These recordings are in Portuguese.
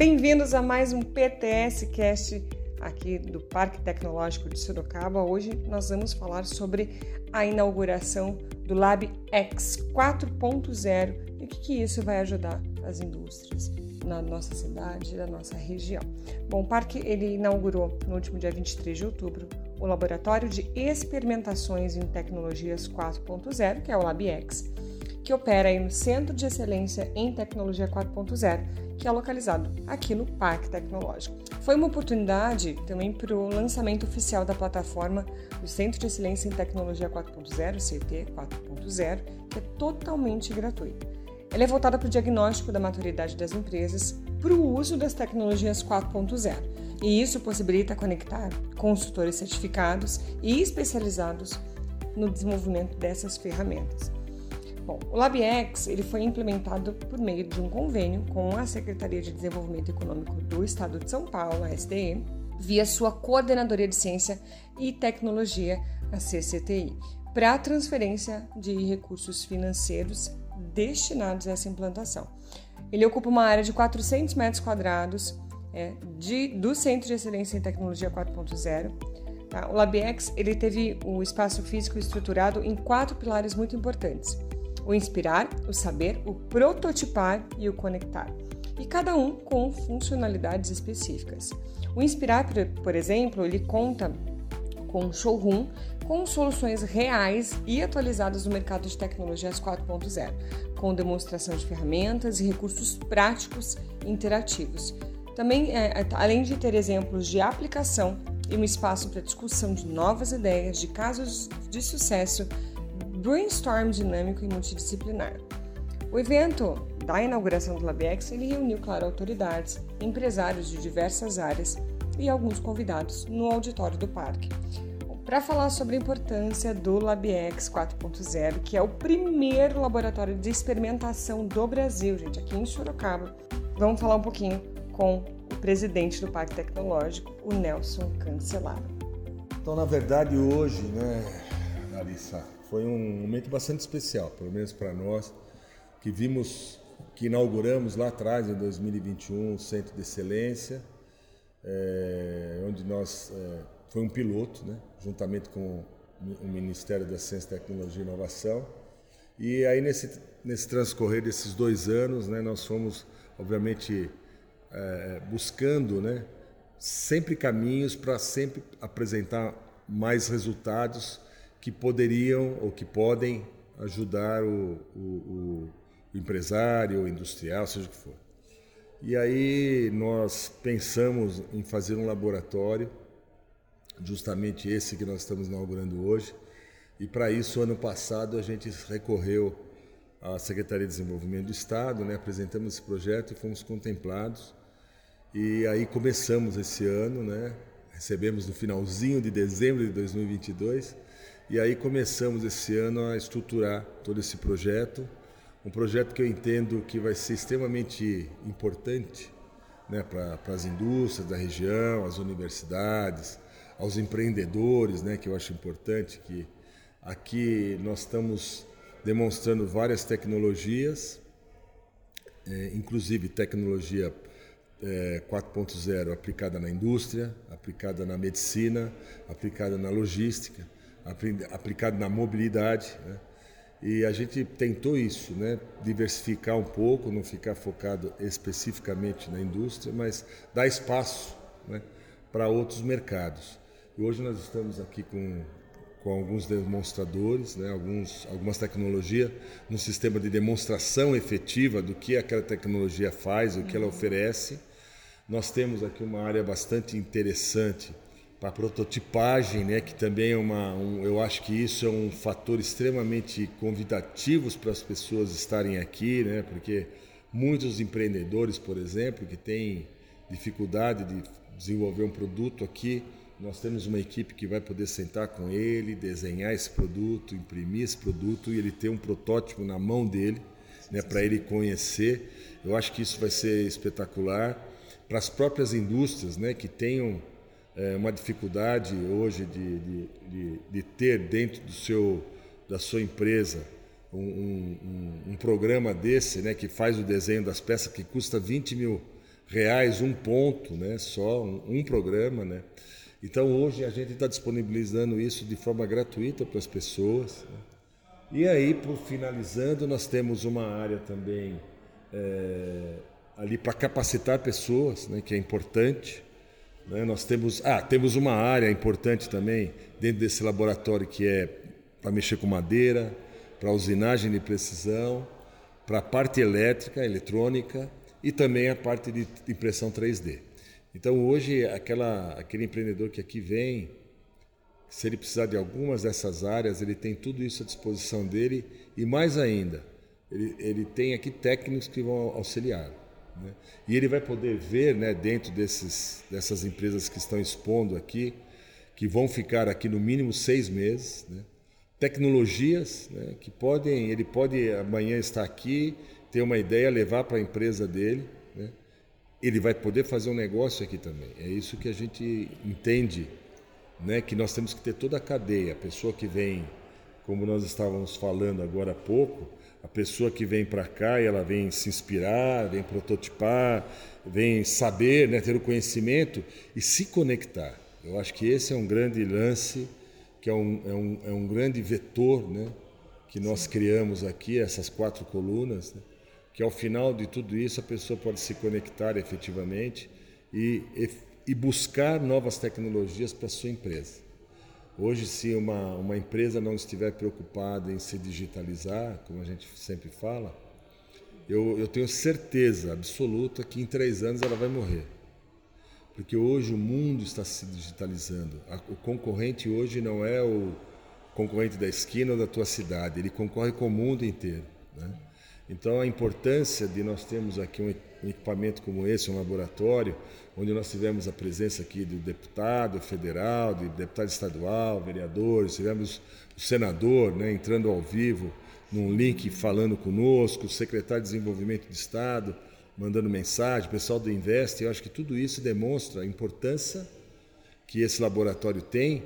Bem-vindos a mais um PTS Cast aqui do Parque Tecnológico de Sorocaba. Hoje nós vamos falar sobre a inauguração do Lab X 4.0 e o que, isso vai ajudar as indústrias na nossa cidade, na nossa região. Bom, o parque ele inaugurou no último dia 23 de outubro o Laboratório de Experimentações em Tecnologias 4.0, que é o LabX, que opera no Centro de Excelência em Tecnologia 4.0, que é localizado aqui no Parque Tecnológico. Foi uma oportunidade também para o lançamento oficial da plataforma do Centro de Excelência em Tecnologia 4.0, CT 4.0, que é totalmente gratuito. Ela é voltada para o diagnóstico da maturidade das empresas para o uso das tecnologias 4.0 e isso possibilita conectar consultores certificados e especializados no desenvolvimento dessas ferramentas. Bom, o LabX ele foi implementado por meio de um convênio com a Secretaria de Desenvolvimento Econômico do Estado de São Paulo, a SDE, via sua Coordenadoria de Ciência e Tecnologia, a CCTI, para a transferência de recursos financeiros destinados a essa implantação. Ele ocupa uma área de 400 metros quadrados é, de, do Centro de Excelência em Tecnologia 4.0. Tá? O LabX ele teve o espaço físico estruturado em quatro pilares muito importantes: o inspirar, o saber, o prototipar e o conectar. E cada um com funcionalidades específicas. O inspirar, por exemplo, ele conta com um showroom com soluções reais e atualizadas no mercado de tecnologias 4.0, com demonstração de ferramentas e recursos práticos e interativos. Também, é, é, além de ter exemplos de aplicação e um espaço para discussão de novas ideias, de casos de sucesso, brainstorm dinâmico e multidisciplinar. O evento da inauguração do LabX ele reuniu, claro, autoridades, empresários de diversas áreas e alguns convidados no auditório do parque para falar sobre a importância do LabX 4.0, que é o primeiro laboratório de experimentação do Brasil, gente, aqui em Sorocaba. Vamos falar um pouquinho com o presidente do Parque Tecnológico, o Nelson Cancelaro. Então, na verdade, hoje, né, Larissa, foi um momento bastante especial, pelo menos para nós, que vimos, que inauguramos lá atrás, em 2021, o Centro de Excelência, é, onde nós é, foi um piloto, né, juntamente com o Ministério da Ciência, Tecnologia e Inovação. E aí nesse nesse transcorrer desses dois anos, né, nós fomos obviamente é, buscando, né, sempre caminhos para sempre apresentar mais resultados que poderiam ou que podem ajudar o, o, o empresário, o industrial, seja o que for. E aí nós pensamos em fazer um laboratório justamente esse que nós estamos inaugurando hoje. E para isso, ano passado, a gente recorreu à Secretaria de Desenvolvimento do Estado, né? apresentamos esse projeto e fomos contemplados. E aí começamos esse ano, né? recebemos no finalzinho de dezembro de 2022, e aí começamos esse ano a estruturar todo esse projeto, um projeto que eu entendo que vai ser extremamente importante né, para as indústrias da região, as universidades, aos empreendedores, né, que eu acho importante que aqui nós estamos demonstrando várias tecnologias, é, inclusive tecnologia é, 4.0 aplicada na indústria, aplicada na medicina, aplicada na logística, aplicada na mobilidade. Né? E a gente tentou isso, né? diversificar um pouco, não ficar focado especificamente na indústria, mas dar espaço né? para outros mercados. E hoje nós estamos aqui com, com alguns demonstradores, né, alguns, algumas tecnologias, no sistema de demonstração efetiva do que aquela tecnologia faz, o que ela oferece. Nós temos aqui uma área bastante interessante para prototipagem, né, que também é uma, um, eu acho que isso é um fator extremamente convidativo para as pessoas estarem aqui, né, porque muitos empreendedores, por exemplo, que têm dificuldade de desenvolver um produto aqui, nós temos uma equipe que vai poder sentar com ele, desenhar esse produto, imprimir esse produto e ele ter um protótipo na mão dele, né, para ele conhecer. Eu acho que isso vai ser espetacular para as próprias indústrias, né, que tenham é, uma dificuldade hoje de, de, de, de, ter dentro do seu, da sua empresa um, um, um, programa desse, né, que faz o desenho das peças que custa 20 mil reais um ponto, né? Só um, um programa, né? Então hoje a gente está disponibilizando isso de forma gratuita para as pessoas. Né? E aí, por finalizando, nós temos uma área também é, ali para capacitar pessoas, né, que é importante. Né? Nós temos, ah, temos uma área importante também dentro desse laboratório que é para mexer com madeira, para usinagem de precisão, para a parte elétrica, eletrônica e também a parte de impressão 3D. Então hoje aquela, aquele empreendedor que aqui vem, se ele precisar de algumas dessas áreas, ele tem tudo isso à disposição dele e mais ainda, ele, ele tem aqui técnicos que vão auxiliar. Né? E ele vai poder ver né, dentro desses, dessas empresas que estão expondo aqui, que vão ficar aqui no mínimo seis meses, né? tecnologias né, que podem, ele pode amanhã estar aqui, ter uma ideia, levar para a empresa dele, né? ele vai poder fazer um negócio aqui também. É isso que a gente entende né, que nós temos que ter toda a cadeia. A pessoa que vem, como nós estávamos falando agora há pouco, a pessoa que vem para cá e ela vem se inspirar, vem prototipar, vem saber, né, ter o conhecimento e se conectar. Eu acho que esse é um grande lance, que é um, é um, é um grande vetor né, que nós criamos aqui, essas quatro colunas, né, que ao final de tudo isso a pessoa pode se conectar efetivamente e e buscar novas tecnologias para a sua empresa. Hoje, se uma, uma empresa não estiver preocupada em se digitalizar, como a gente sempre fala, eu, eu tenho certeza absoluta que em três anos ela vai morrer. Porque hoje o mundo está se digitalizando. O concorrente hoje não é o concorrente da esquina ou da tua cidade, ele concorre com o mundo inteiro. Né? Então, a importância de nós termos aqui um equipamento como esse, um laboratório, onde nós tivemos a presença aqui do deputado federal, do deputado estadual, vereadores, tivemos o senador né, entrando ao vivo num link falando conosco, o secretário de Desenvolvimento de Estado mandando mensagem, o pessoal do Invest, eu acho que tudo isso demonstra a importância que esse laboratório tem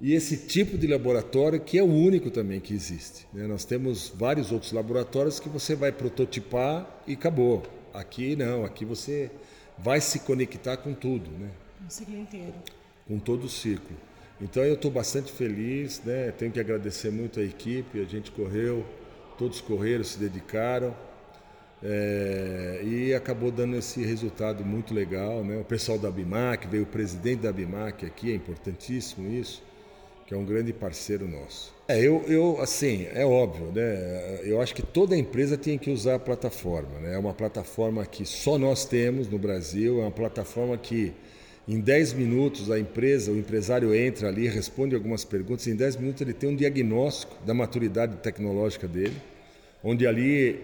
e esse tipo de laboratório que é o único também que existe. Né? Nós temos vários outros laboratórios que você vai prototipar e acabou. Aqui não, aqui você vai se conectar com tudo, né? O ciclo inteiro. Com todo o ciclo. Então eu estou bastante feliz, né? Tenho que agradecer muito a equipe, a gente correu, todos correram, se dedicaram. É, e acabou dando esse resultado muito legal. Né? O pessoal da Bimac, veio o presidente da Bimac aqui, é importantíssimo isso que é um grande parceiro nosso. É, eu, eu, assim, é óbvio, né? Eu acho que toda empresa tem que usar a plataforma, né? É uma plataforma que só nós temos no Brasil, é uma plataforma que em 10 minutos a empresa, o empresário entra ali, responde algumas perguntas, em 10 minutos ele tem um diagnóstico da maturidade tecnológica dele, onde ali,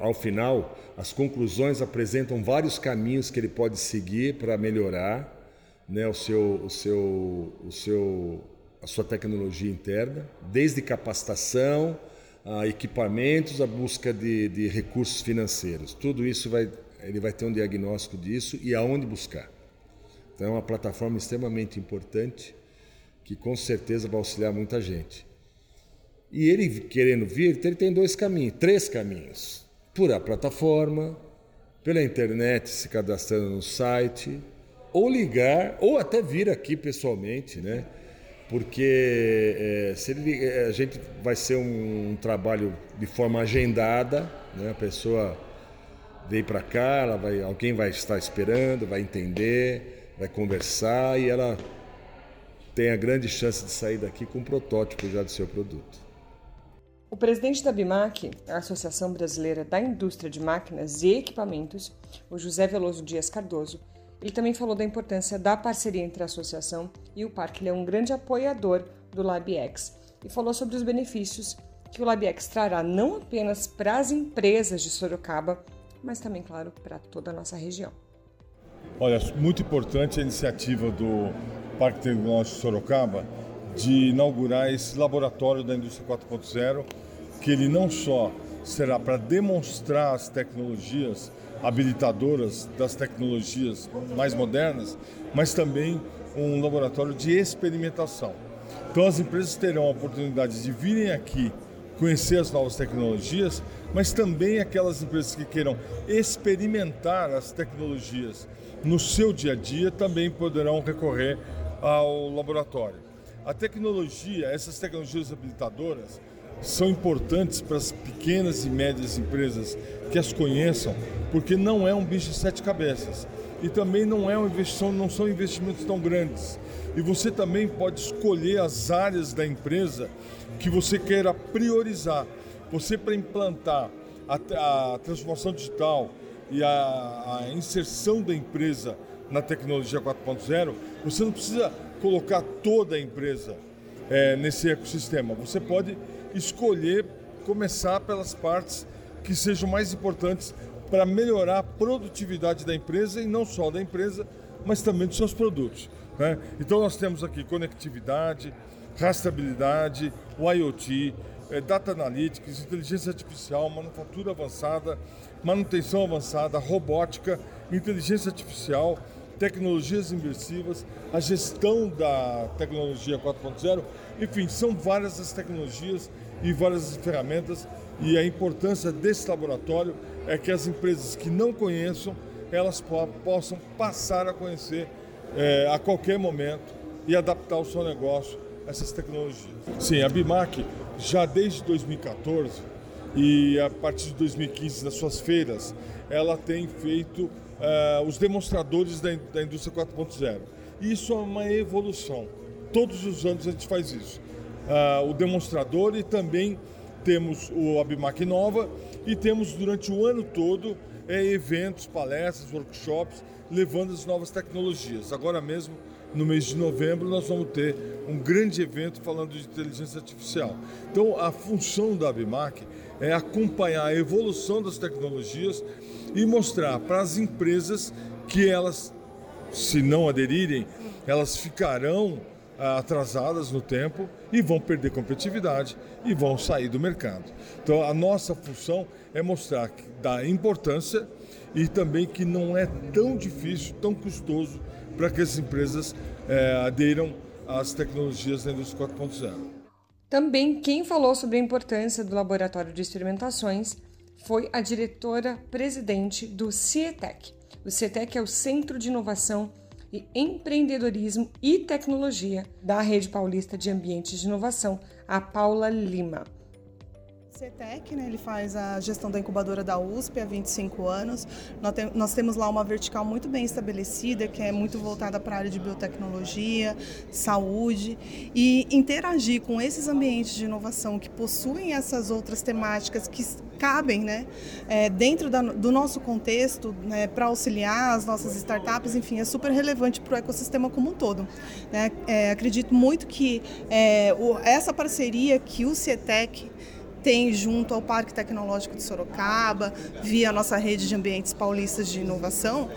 ao final, as conclusões apresentam vários caminhos que ele pode seguir para melhorar né, o seu, o seu, o seu a sua tecnologia interna, desde capacitação, a equipamentos, a busca de, de recursos financeiros. Tudo isso vai, ele vai ter um diagnóstico disso e aonde buscar. Então é uma plataforma extremamente importante que com certeza vai auxiliar muita gente. E ele querendo vir, ele tem dois caminhos, três caminhos: por a plataforma, pela internet, se cadastrando no site, ou ligar, ou até vir aqui pessoalmente, né? Porque é, se ele, é, a gente vai ser um, um, trabalho de forma agendada, né? a pessoa veio para cá, ela vai, alguém vai estar esperando, vai entender, vai conversar e ela tem a grande chance de sair daqui com um protótipo já do seu produto. O presidente da BIMAC, a Associação Brasileira da Indústria de Máquinas e Equipamentos, o José Veloso Dias Cardoso, ele também falou da importância da parceria entre a associação e o parque. Ele é um grande apoiador do LabX e falou sobre os benefícios que o LabX trará não apenas para as empresas de Sorocaba, mas também, claro, para toda a nossa região. Olha, muito importante a iniciativa do Parque Tecnológico de Sorocaba de inaugurar esse laboratório da indústria 4.0, que ele não só será para demonstrar as tecnologias habilitadoras das tecnologias mais modernas, mas também um laboratório de experimentação. Então as empresas terão a oportunidade de virem aqui conhecer as novas tecnologias, mas também aquelas empresas que queiram experimentar as tecnologias no seu dia a dia também poderão recorrer ao laboratório. A tecnologia, essas tecnologias habilitadoras, são importantes para as pequenas e médias empresas que as conheçam, porque não é um bicho de sete cabeças e também não é uma investição, não são investimentos tão grandes. E você também pode escolher as áreas da empresa que você queira priorizar. Você para implantar a, a transformação digital e a, a inserção da empresa na tecnologia 4.0, você não precisa colocar toda a empresa é, nesse ecossistema. Você pode escolher começar pelas partes que sejam mais importantes para melhorar a produtividade da empresa e não só da empresa, mas também dos seus produtos. Né? Então nós temos aqui conectividade, rastreabilidade, o IoT, é, data analytics, inteligência artificial, manufatura avançada, manutenção avançada, robótica, inteligência artificial, tecnologias imersivas, a gestão da tecnologia 4.0, enfim, são várias as tecnologias e várias as ferramentas e a importância desse laboratório é que as empresas que não conheçam, elas po possam passar a conhecer é, a qualquer momento e adaptar o seu negócio a essas tecnologias. Sim, a Bimac já desde 2014 e a partir de 2015 nas suas feiras, ela tem feito uh, os demonstradores da, da indústria 4.0. Isso é uma evolução. Todos os anos a gente faz isso. Uh, o demonstrador e também temos o Abimac Nova e temos durante o ano todo é, eventos, palestras, workshops, levando as novas tecnologias. Agora mesmo, no mês de novembro, nós vamos ter um grande evento falando de inteligência artificial. Então, a função da Abimac é acompanhar a evolução das tecnologias e mostrar para as empresas que elas, se não aderirem, elas ficarão atrasadas no tempo e vão perder competitividade e vão sair do mercado. Então a nossa função é mostrar da importância e também que não é tão difícil, tão custoso para que as empresas eh, aderam às tecnologias da indústria 4.0. Também quem falou sobre a importância do laboratório de experimentações foi a diretora-presidente do CIETEC. O CIETEC é o Centro de Inovação e Empreendedorismo e Tecnologia da Rede Paulista de Ambientes de Inovação, a Paula Lima. CETEC, né, ele faz a gestão da incubadora da USP há 25 anos. Nós, nós temos lá uma vertical muito bem estabelecida, que é muito voltada para a área de biotecnologia, saúde, e interagir com esses ambientes de inovação que possuem essas outras temáticas que cabem né, é, dentro da, do nosso contexto né, para auxiliar as nossas startups, enfim, é super relevante para o ecossistema como um todo. Né? É, acredito muito que é, o, essa parceria que o CETEC tem junto ao Parque Tecnológico de Sorocaba, via a nossa rede de ambientes paulistas de inovação,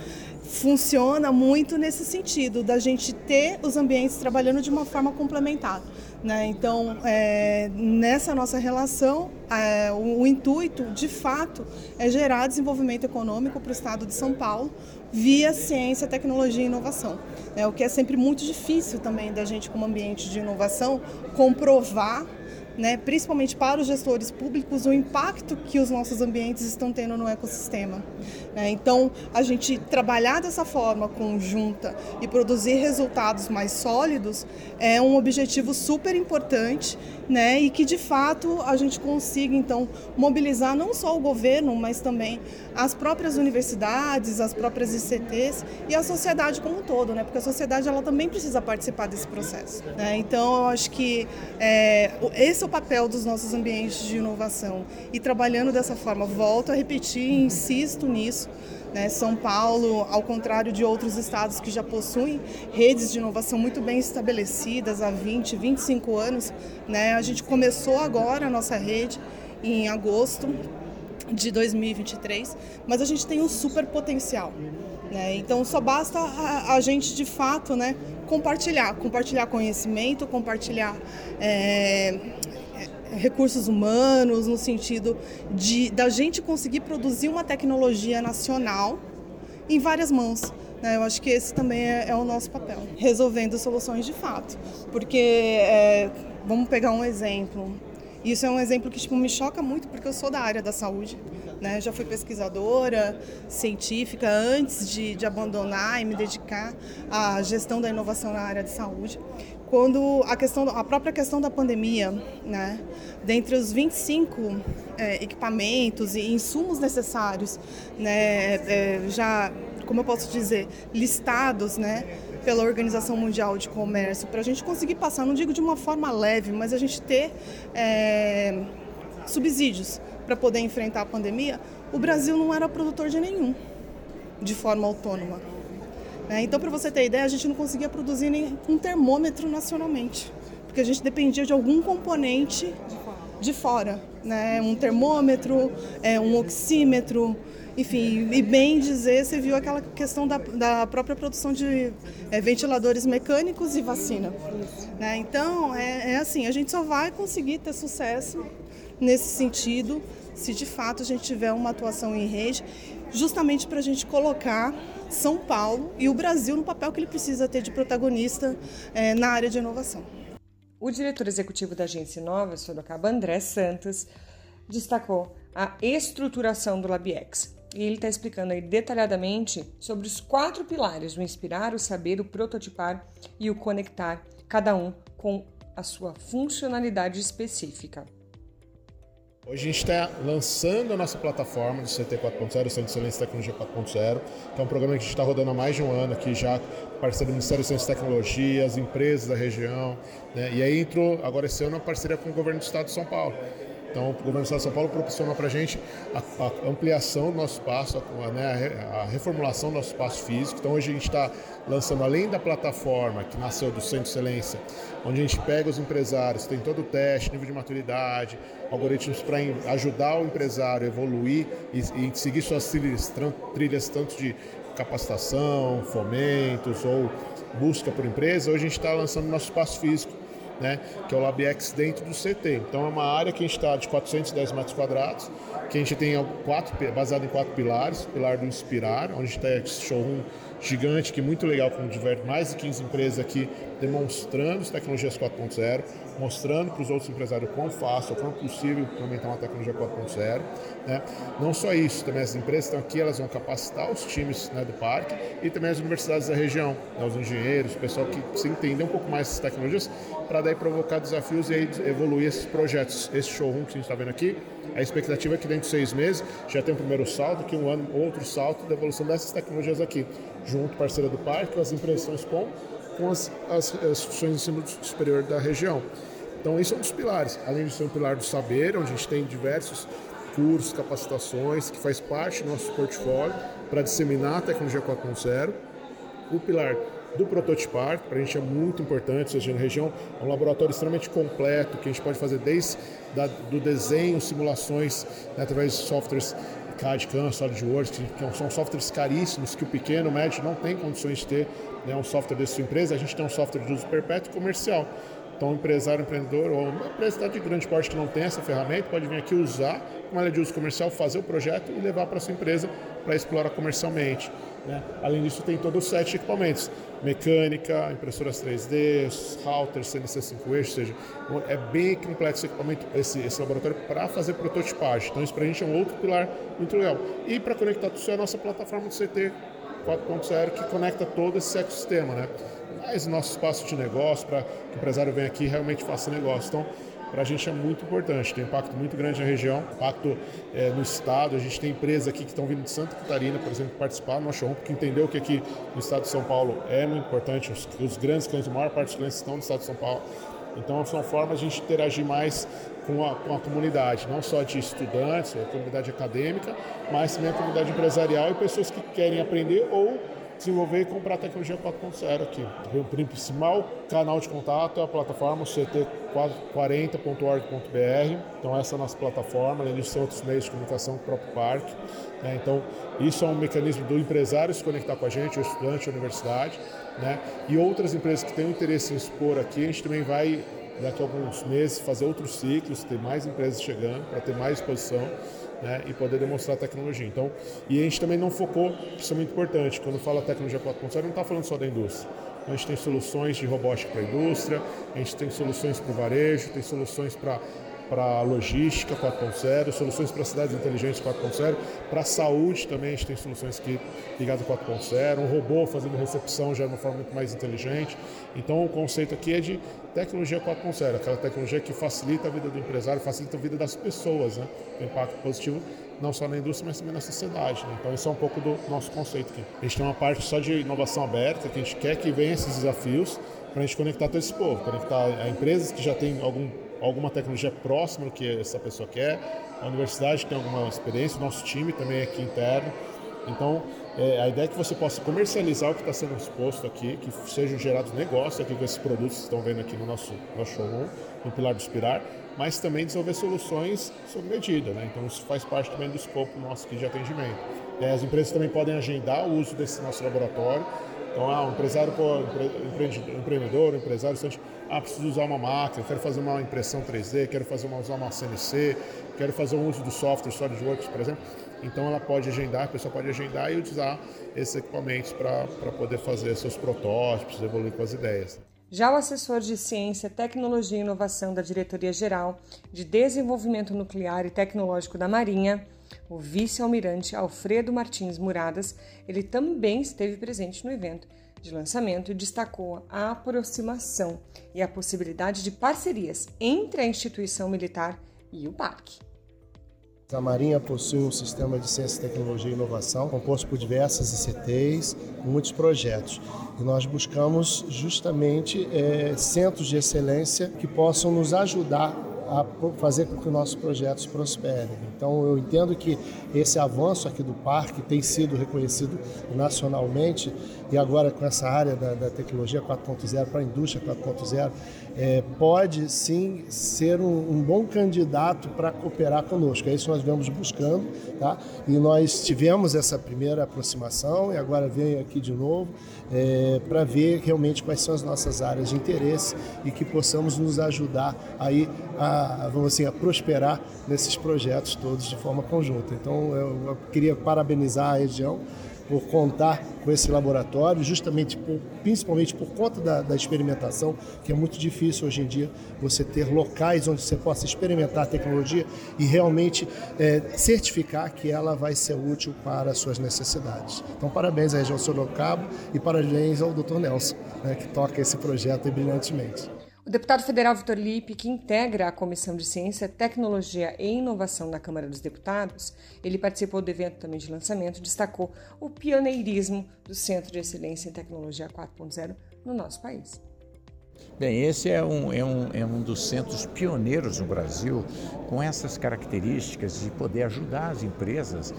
funciona muito nesse sentido, da gente ter os ambientes trabalhando de uma forma complementar. Né? Então, é, nessa nossa relação, é, o, o, intuito, de fato, é gerar desenvolvimento econômico para o Estado de São Paulo via ciência, tecnologia e inovação. É, o que é sempre muito difícil também da gente, como ambiente de inovação, comprovar né, principalmente para os gestores públicos, o impacto que os nossos ambientes estão tendo no ecossistema. Né? Então, a gente trabalhar dessa forma conjunta e produzir resultados mais sólidos é um objetivo super importante né, e que de fato a gente consiga então mobilizar não só o governo, mas também as próprias universidades, as próprias ICTs e a sociedade como um todo, né, porque a sociedade ela também precisa participar desse processo. Né? Então, eu acho que é, esse é o papel dos nossos ambientes de inovação e trabalhando dessa forma, volto a repetir, insisto nisso. Né? São Paulo, ao contrário de outros estados que já possuem redes de inovação muito bem estabelecidas há 20, 25 anos, né? a gente começou agora a nossa rede em agosto de 2023, mas a gente tem um super potencial. Né? Então só basta a, a, gente de fato né, compartilhar, compartilhar conhecimento, compartilhar é, recursos humanos, no sentido de da gente conseguir produzir uma tecnologia nacional em várias mãos. Né? Eu acho que esse também é, é, o nosso papel, resolvendo soluções de fato. Porque, é, vamos pegar um exemplo, Isso é um exemplo que tipo, me choca muito porque eu sou da área da saúde. Né? Já fui pesquisadora científica antes de, de abandonar e me dedicar à gestão da inovação na área de saúde quando a questão a própria questão da pandemia né dentre os 25 é, equipamentos e insumos necessários né é, já como eu posso dizer listados né pela Organização Mundial de Comércio para a gente conseguir passar não digo de uma forma leve mas a gente ter é, subsídios para poder enfrentar a pandemia o Brasil não era produtor de nenhum de forma autônoma né? Então, para você ter ideia, a gente não conseguia produzir nem um termômetro nacionalmente, porque a gente dependia de algum componente de fora, né? um termômetro, é, um oxímetro, enfim, e bem dizer, você viu aquela questão da, da própria produção de é, ventiladores mecânicos e vacina. Né? Então, é, é assim, a gente só vai conseguir ter sucesso nesse sentido se de fato a gente tiver uma atuação em rede, justamente para a gente colocar são Paulo e o Brasil no papel que ele precisa ter de protagonista é, na área de inovação. O diretor executivo da Agência Inova, Sorocaba, André Santos, destacou a estruturação do LabX. E ele está explicando aí detalhadamente sobre os quatro pilares: o inspirar, o saber, o prototipar e o conectar, cada um com a sua funcionalidade específica. Hoje a gente está lançando a nossa plataforma do CT 4.0, Centro de Excelência e Tecnologia 4.0, que é um programa que a gente está rodando há mais de um ano aqui já, parceiro do Ministério de Ciência e Tecnologia, as empresas da região, né? e aí entrou agora esse ano a parceria com o Governo do Estado de São Paulo. Então, o governo do Estado de São Paulo proporciona para a gente a ampliação do nosso espaço, a, né, a reformulação do nosso espaço físico. Então, hoje a gente está lançando, além da plataforma que nasceu do Centro Excelência, onde a gente pega os empresários, tem todo o teste, nível de maturidade, algoritmos para ajudar o empresário a evoluir e, e seguir suas trilhas, trilhas tanto de capacitação, fomentos ou busca por empresa. Hoje a gente está lançando nosso espaço físico né, que é o LabX dentro do CT. Então é uma área que a gente está de 410 metros quadrados, que a gente tem quatro, baseado em quatro pilares, o pilar do Inspirar, onde está esse showroom gigante, que é muito legal, com mais de 15 empresas aqui demonstrando as tecnologias 4.0, mostrando para os outros empresários quão fácil, quão possível implementar uma tecnologia 4.0. Né? Não só isso, também as empresas estão aqui, elas vão capacitar os times né, do parque e também as universidades da região, né, os engenheiros, o pessoal que se entender um pouco mais essas tecnologias, para daí provocar desafios e aí evoluir esses projetos. Esse showroom que a gente está vendo aqui, a expectativa é que dentro de seis meses já tenha um primeiro salto, que um ano outro salto da evolução dessas tecnologias aqui, junto parceira do parque, as empresas estão com as, as, as instituições de ensino superior da região. Então, isso é um dos pilares, além de ser um pilar do saber, onde a gente tem diversos cursos, capacitações, que faz parte do nosso portfólio para disseminar a tecnologia 4.0. O pilar do prototipar, para a gente é muito importante, seja na região, é um laboratório extremamente completo, que a gente pode fazer desde da, do desenho, simulações né, através de softwares CAD, CAM, SolidWorks, que são softwares caríssimos que o pequeno, o médio não tem condições de ter né, um software dessa empresa. A gente tem um software de uso perpétuo comercial. Então, um empresário, empreendedor ou uma empresa de grande porte que não tem essa ferramenta pode vir aqui usar uma área de uso comercial, fazer o projeto e levar para sua empresa para explorar comercialmente. Né? Além disso, tem todo o set de equipamentos: mecânica, impressoras 3D, routers, CNC 5 eixos, ou seja, é bem complexo esse equipamento, esse, esse laboratório para fazer prototipagem. Então, isso para a gente é um outro pilar muito legal. E para conectar tudo isso é a nossa plataforma do CT 4.0 que conecta todo esse ecossistema, né? Mais nosso espaço de negócio para que o empresário venha aqui e realmente faça negócio. Então, para a gente é muito importante, tem um impacto muito grande na região, impacto é, no estado. A gente tem empresas aqui que estão vindo de Santa Catarina, por exemplo, participar do nosso porque entendeu que aqui no estado de São Paulo é muito importante. Os, os grandes clientes, a maior parte dos clientes estão no estado de São Paulo. Então, são formas de a gente interagir mais com a, com a comunidade, não só de estudantes, a comunidade acadêmica, mas também a comunidade empresarial e pessoas que querem aprender ou desenvolver e comprar tecnologia 4.0 aqui. O principal canal de contato é a plataforma ct40.org.br. Então essa é a nossa plataforma, além disso, outros meios de comunicação do próprio parque. Né? Então isso é um mecanismo do empresário se conectar com a gente, o estudante, a universidade. Né? E outras empresas que têm interesse em expor aqui, a gente também vai daqui a alguns meses fazer outros ciclos, ter mais empresas chegando para ter mais exposição né, e poder demonstrar tecnologia. Então, e a gente também não focou, isso é muito importante, quando fala tecnologia 4.0, não está falando só da indústria. A gente tem soluções de robótica para a indústria, a gente tem soluções para o varejo, tem soluções para para logística 4.0, soluções para cidades inteligentes 4.0, para saúde também a gente tem soluções que ligadas a 4.0, um robô fazendo recepção já de uma forma muito mais inteligente. Então o conceito aqui é de tecnologia 4.0, aquela tecnologia que facilita a vida do empresário, facilita a vida das pessoas, né? Tem impacto positivo não só na indústria, mas também na sociedade. Né? Então, esse é um pouco do nosso conceito aqui. A gente tem uma parte só de inovação aberta, que a gente quer que venha esses desafios para a gente conectar todo esse povo, conectar a empresas que já têm algum, alguma tecnologia próxima do que essa pessoa quer, a universidade tem alguma experiência, o nosso time também é aqui interno. Então, é, a ideia é que você possa comercializar o que está sendo exposto aqui, que sejam gerados negócios aqui com esses produtos que estão vendo aqui no nosso, nosso showroom, no Pilar do Inspirar, mas também desenvolver soluções sob medida. Né? Então, isso faz parte também do escopo nosso aqui de atendimento. É, as empresas também podem agendar o uso desse nosso laboratório. Então, ah, um empresário, pô, empreendedor, um empresário, ah, preciso usar uma máquina, quero fazer uma impressão 3D, quero fazer uma, usar uma CNC, quero fazer um uso do software SolidWorks, por exemplo. Então, ela pode agendar, a pessoa pode agendar e utilizar esses equipamentos para poder fazer seus protótipos, evoluir com as ideias. Já o assessor de Ciência, Tecnologia e Inovação da Diretoria-Geral de Desenvolvimento Nuclear e Tecnológico da Marinha, o vice-almirante Alfredo Martins Muradas, ele também esteve presente no evento de lançamento e destacou a aproximação e a possibilidade de parcerias entre a instituição militar e o parque. A Marinha possui um sistema de ciência, tecnologia e inovação composto por diversas ICTs, muitos projetos. E nós buscamos justamente é, centros de excelência que possam nos ajudar a fazer com que nossos projetos prosperem. Então, eu entendo que esse avanço aqui do parque tem sido reconhecido nacionalmente e agora com essa área da, da tecnologia 4.0 para a indústria 4.0, é, pode sim ser um, um bom candidato para cooperar conosco. É isso que nós vemos buscando, tá? E nós tivemos essa primeira aproximação e agora venho aqui de novo é, para ver realmente quais são as nossas áreas de interesse e que possamos nos ajudar aí a, vamos assim, a prosperar nesses projetos todos de forma conjunta. Então eu, eu queria parabenizar a região por contar com esse laboratório, justamente por, principalmente por conta da, da, experimentação, que é muito difícil hoje em dia você ter locais onde você possa experimentar a tecnologia e realmente é, certificar que ela vai ser útil para as suas necessidades. Então, parabéns à região Sorocaba e parabéns ao Dr. Nelson, né, que toca esse projeto brilhantemente. O deputado federal Vitor Lipe, que integra a Comissão de Ciência, Tecnologia e Inovação na Câmara dos Deputados, ele participou do evento também de lançamento, destacou o pioneirismo do Centro de Excelência em Tecnologia 4.0 no nosso país. Bem, esse é um, é, um, é um dos centros pioneiros no Brasil com essas características de poder ajudar as empresas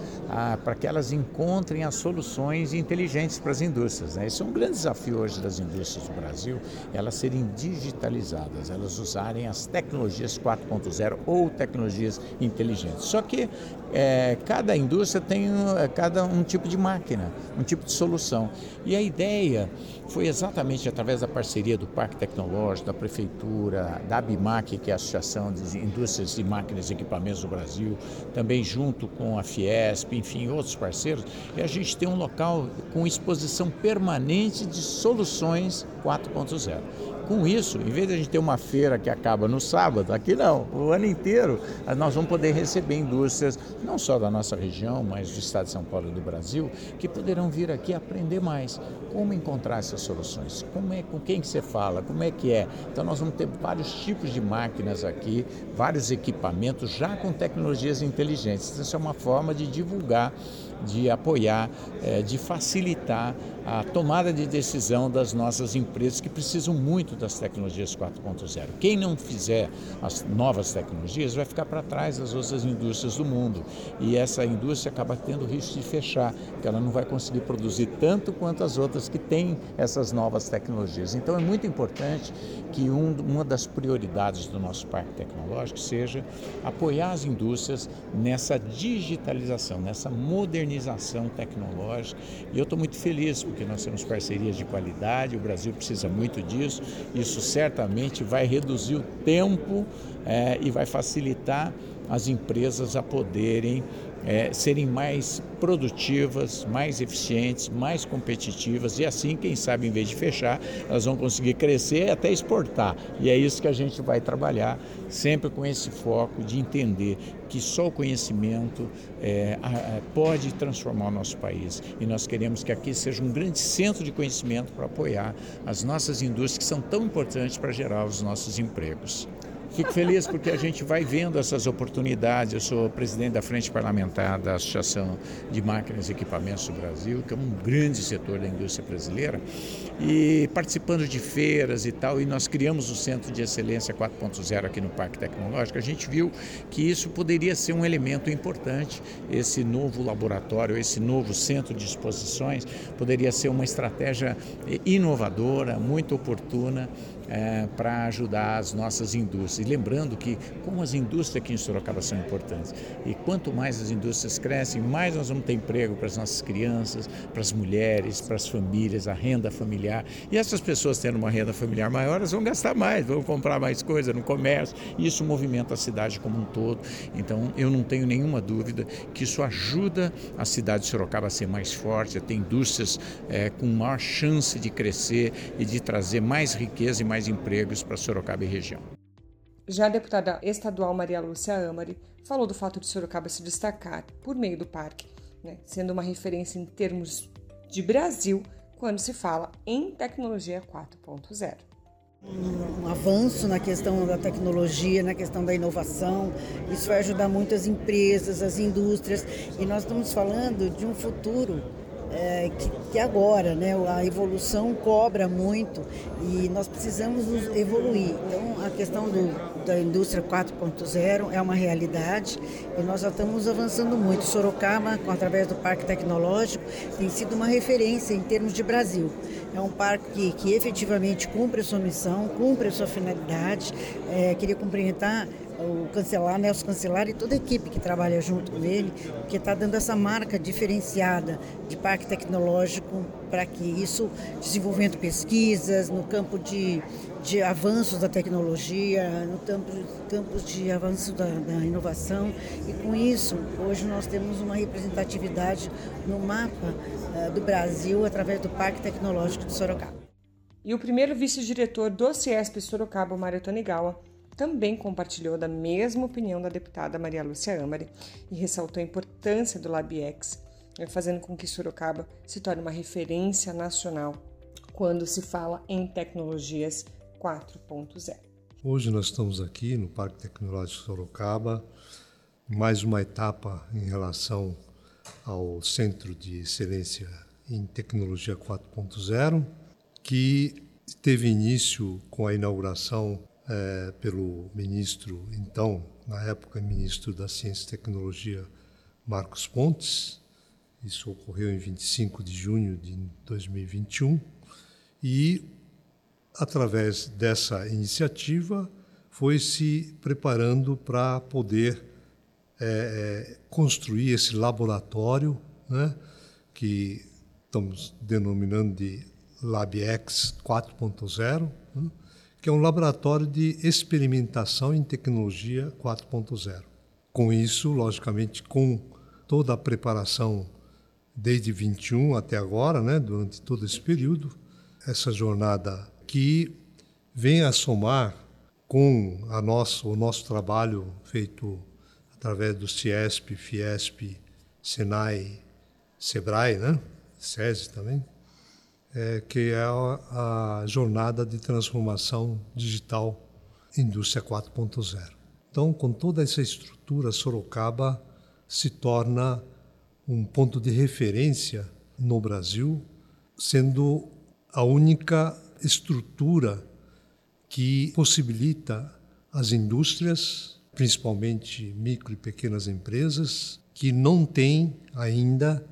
para que elas encontrem as soluções inteligentes para as indústrias. Né? Esse é um grande desafio hoje das indústrias do Brasil, elas serem digitalizadas, elas usarem as tecnologias 4.0 ou tecnologias inteligentes. Só que é, cada indústria tem um, cada um tipo de máquina, um tipo de solução. E a ideia foi exatamente através da parceria do Parque Tecnológico, da Prefeitura, da ABIMAC, que é a Associação de Indústrias de Máquinas e Equipamentos do Brasil, também junto com a Fiesp, enfim, outros parceiros, e a gente tem um local com exposição permanente de soluções 4.0. Com isso, em vez de a gente ter uma feira que acaba no sábado, aqui não, o ano inteiro nós vamos poder receber indústrias, não só da nossa região, mas do estado de São Paulo e do Brasil, que poderão vir aqui aprender mais como encontrar essas soluções, como é, com quem que você fala, como é que é. Então nós vamos ter vários tipos de máquinas aqui, vários equipamentos já com tecnologias inteligentes. Então, isso é uma forma de divulgar de apoiar, é, de facilitar a tomada de decisão das nossas empresas que precisam muito das tecnologias 4.0. Quem não fizer as novas tecnologias vai ficar para trás das outras indústrias do mundo e essa indústria acaba tendo risco de fechar, porque ela não vai conseguir produzir tanto quanto as outras que têm essas novas tecnologias. Então é muito importante que um, uma das prioridades do nosso parque tecnológico seja apoiar as indústrias nessa digitalização, nessa modernização tecnológica. E eu estou muito feliz porque nós temos parcerias de qualidade, o Brasil precisa muito disso. Isso certamente vai reduzir o tempo é, e vai facilitar as empresas a poderem é, serem mais produtivas, mais eficientes, mais competitivas e assim, quem sabe, em vez de fechar, elas vão conseguir crescer e até exportar. E é isso que a gente vai trabalhar, sempre com esse foco de entender que só o conhecimento é, a, pode transformar o nosso país. E nós queremos que aqui seja um grande centro de conhecimento para apoiar as nossas indústrias que são tão importantes para gerar os nossos empregos. Fico feliz porque a gente vai vendo essas oportunidades. Eu sou presidente da Frente Parlamentar da Associação de Máquinas e Equipamentos do Brasil, que é um grande setor da indústria brasileira, e participando de feiras e tal, e nós criamos o Centro de Excelência 4.0 aqui no Parque Tecnológico. A gente viu que isso poderia ser um elemento importante, esse novo laboratório, esse novo centro de exposições, poderia ser uma estratégia inovadora, muito oportuna é, para ajudar as nossas indústrias. E lembrando que, como as indústrias aqui em Sorocaba são importantes, e quanto mais as indústrias crescem, mais nós vamos ter emprego para as nossas crianças, para as mulheres, para as famílias, a renda familiar. E essas pessoas tendo uma renda familiar maior, elas vão gastar mais, vão comprar mais coisa no comércio. E isso movimenta a cidade como um todo. Então, eu não tenho nenhuma dúvida que isso ajuda a cidade de Sorocaba a ser mais forte, a ter indústrias é, com maior chance de crescer e de trazer mais riqueza e mais mais empregos para Sorocaba e região. Já a deputada estadual Maria Lúcia Amari falou do fato de Sorocaba se destacar por meio do parque, né, sendo uma referência em termos de Brasil quando se fala em tecnologia 4.0 um avanço na questão da tecnologia, na questão da inovação. Isso vai ajudar muito as empresas, as indústrias. E nós estamos falando de um futuro é, que, que, agora, né, a evolução cobra muito e nós precisamos evoluir. Então, a questão do, da indústria 4.0 é uma realidade e nós já estamos avançando muito. Sorocaba, através do Parque Tecnológico, tem sido uma referência em termos de Brasil. É um parque que, que efetivamente cumpre a sua missão, cumpre a sua finalidade. É, queria cumprimentar o Cancelar, Nelson Cancelar e toda a equipe que trabalha junto com ele, que está dando essa marca diferenciada de parque tecnológico para que isso, desenvolvendo pesquisas no campo de, de avanços da tecnologia, no campo, campos de avanço da, da inovação. E com isso, hoje nós temos uma representatividade no mapa uh, do Brasil através do Parque Tecnológico de Sorocaba. E o primeiro vice-diretor do CIESP Sorocaba, Mário Tonigawa, também compartilhou da mesma opinião da deputada Maria Lúcia Amari e ressaltou a importância do LabX, né, fazendo com que Sorocaba se torne uma referência nacional quando se fala em tecnologias 4.0. Hoje nós estamos aqui no Parque Tecnológico Sorocaba, mais uma etapa em relação ao Centro de Excelência em Tecnologia 4.0, que teve início com a inauguração é, pelo ministro, então, na época, ministro da Ciência e Tecnologia, Marcos Pontes. Isso ocorreu em 25 de junho de 2021. E, através dessa iniciativa, foi se preparando para poder é, construir esse laboratório, né, que estamos denominando de LabX 4.0, né, que é um laboratório de experimentação em tecnologia 4.0. Com isso, logicamente, com toda a preparação desde 21 até agora, né, durante todo esse período, essa jornada que vem a somar com a nosso, o nosso trabalho feito através do CIESP, FIESP, SENAI, SEBRAE, né? SESI também, é, que é a, a jornada de transformação digital indústria 4.0. Então, com toda essa estrutura, Sorocaba se torna um ponto de referência no Brasil, sendo a única estrutura que possibilita as indústrias, principalmente micro e pequenas empresas, que não têm ainda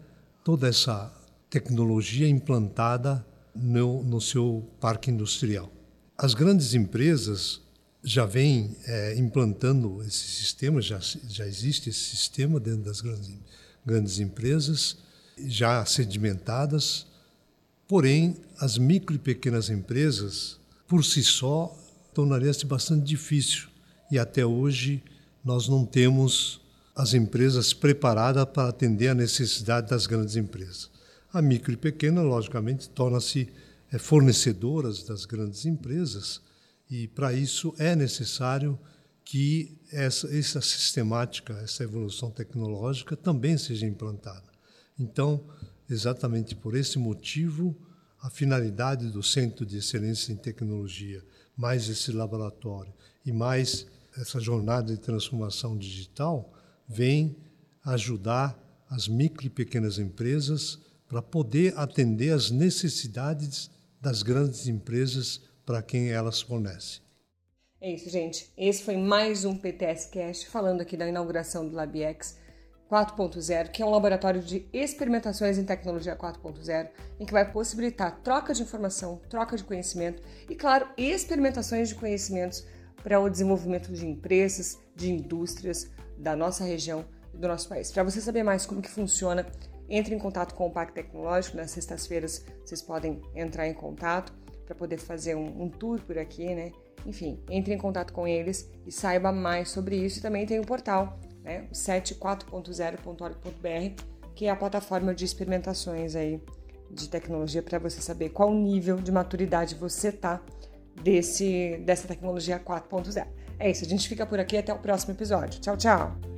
toda essa tecnologia implantada no, no seu parque industrial. As grandes empresas já vêm é, implantando esse sistema, já, já existe esse sistema dentro das grandes, grandes empresas, já sedimentadas, porém, as micro e pequenas empresas, por si só, tornaria-se bastante difícil e até hoje nós não temos as empresas preparadas para atender a necessidade das grandes empresas. A micro e pequena, logicamente, torna-se é, fornecedoras das grandes empresas e, para isso, é necessário que essa, essa sistemática, essa evolução tecnológica também seja implantada. Então, exatamente por esse motivo, a finalidade do Centro de Excelência em Tecnologia, mais esse laboratório e mais essa jornada de transformação digital, vem ajudar as micro e pequenas empresas para poder atender às necessidades das grandes empresas para quem elas fornecem. É isso, gente. Esse foi mais um PTS Cast falando aqui da inauguração do LabX 4.0, que é um laboratório de experimentações em tecnologia 4.0, em que vai possibilitar troca de informação, troca de conhecimento e, claro, experimentações de conhecimentos para o desenvolvimento de empresas, de indústrias da nossa região e do nosso país. Para você saber mais como que funciona, entre em contato com o Parque Tecnológico. Nas sextas-feiras vocês podem entrar em contato para poder fazer um, um tour por aqui, né? Enfim, entre em contato com eles e saiba mais sobre isso. E também tem o portal, né, 74.0.org.br, que é a plataforma de experimentações aí de tecnologia para você saber qual nível de maturidade você tá desse dessa tecnologia 4.0. É isso, a gente fica por aqui até o próximo episódio. Tchau, tchau.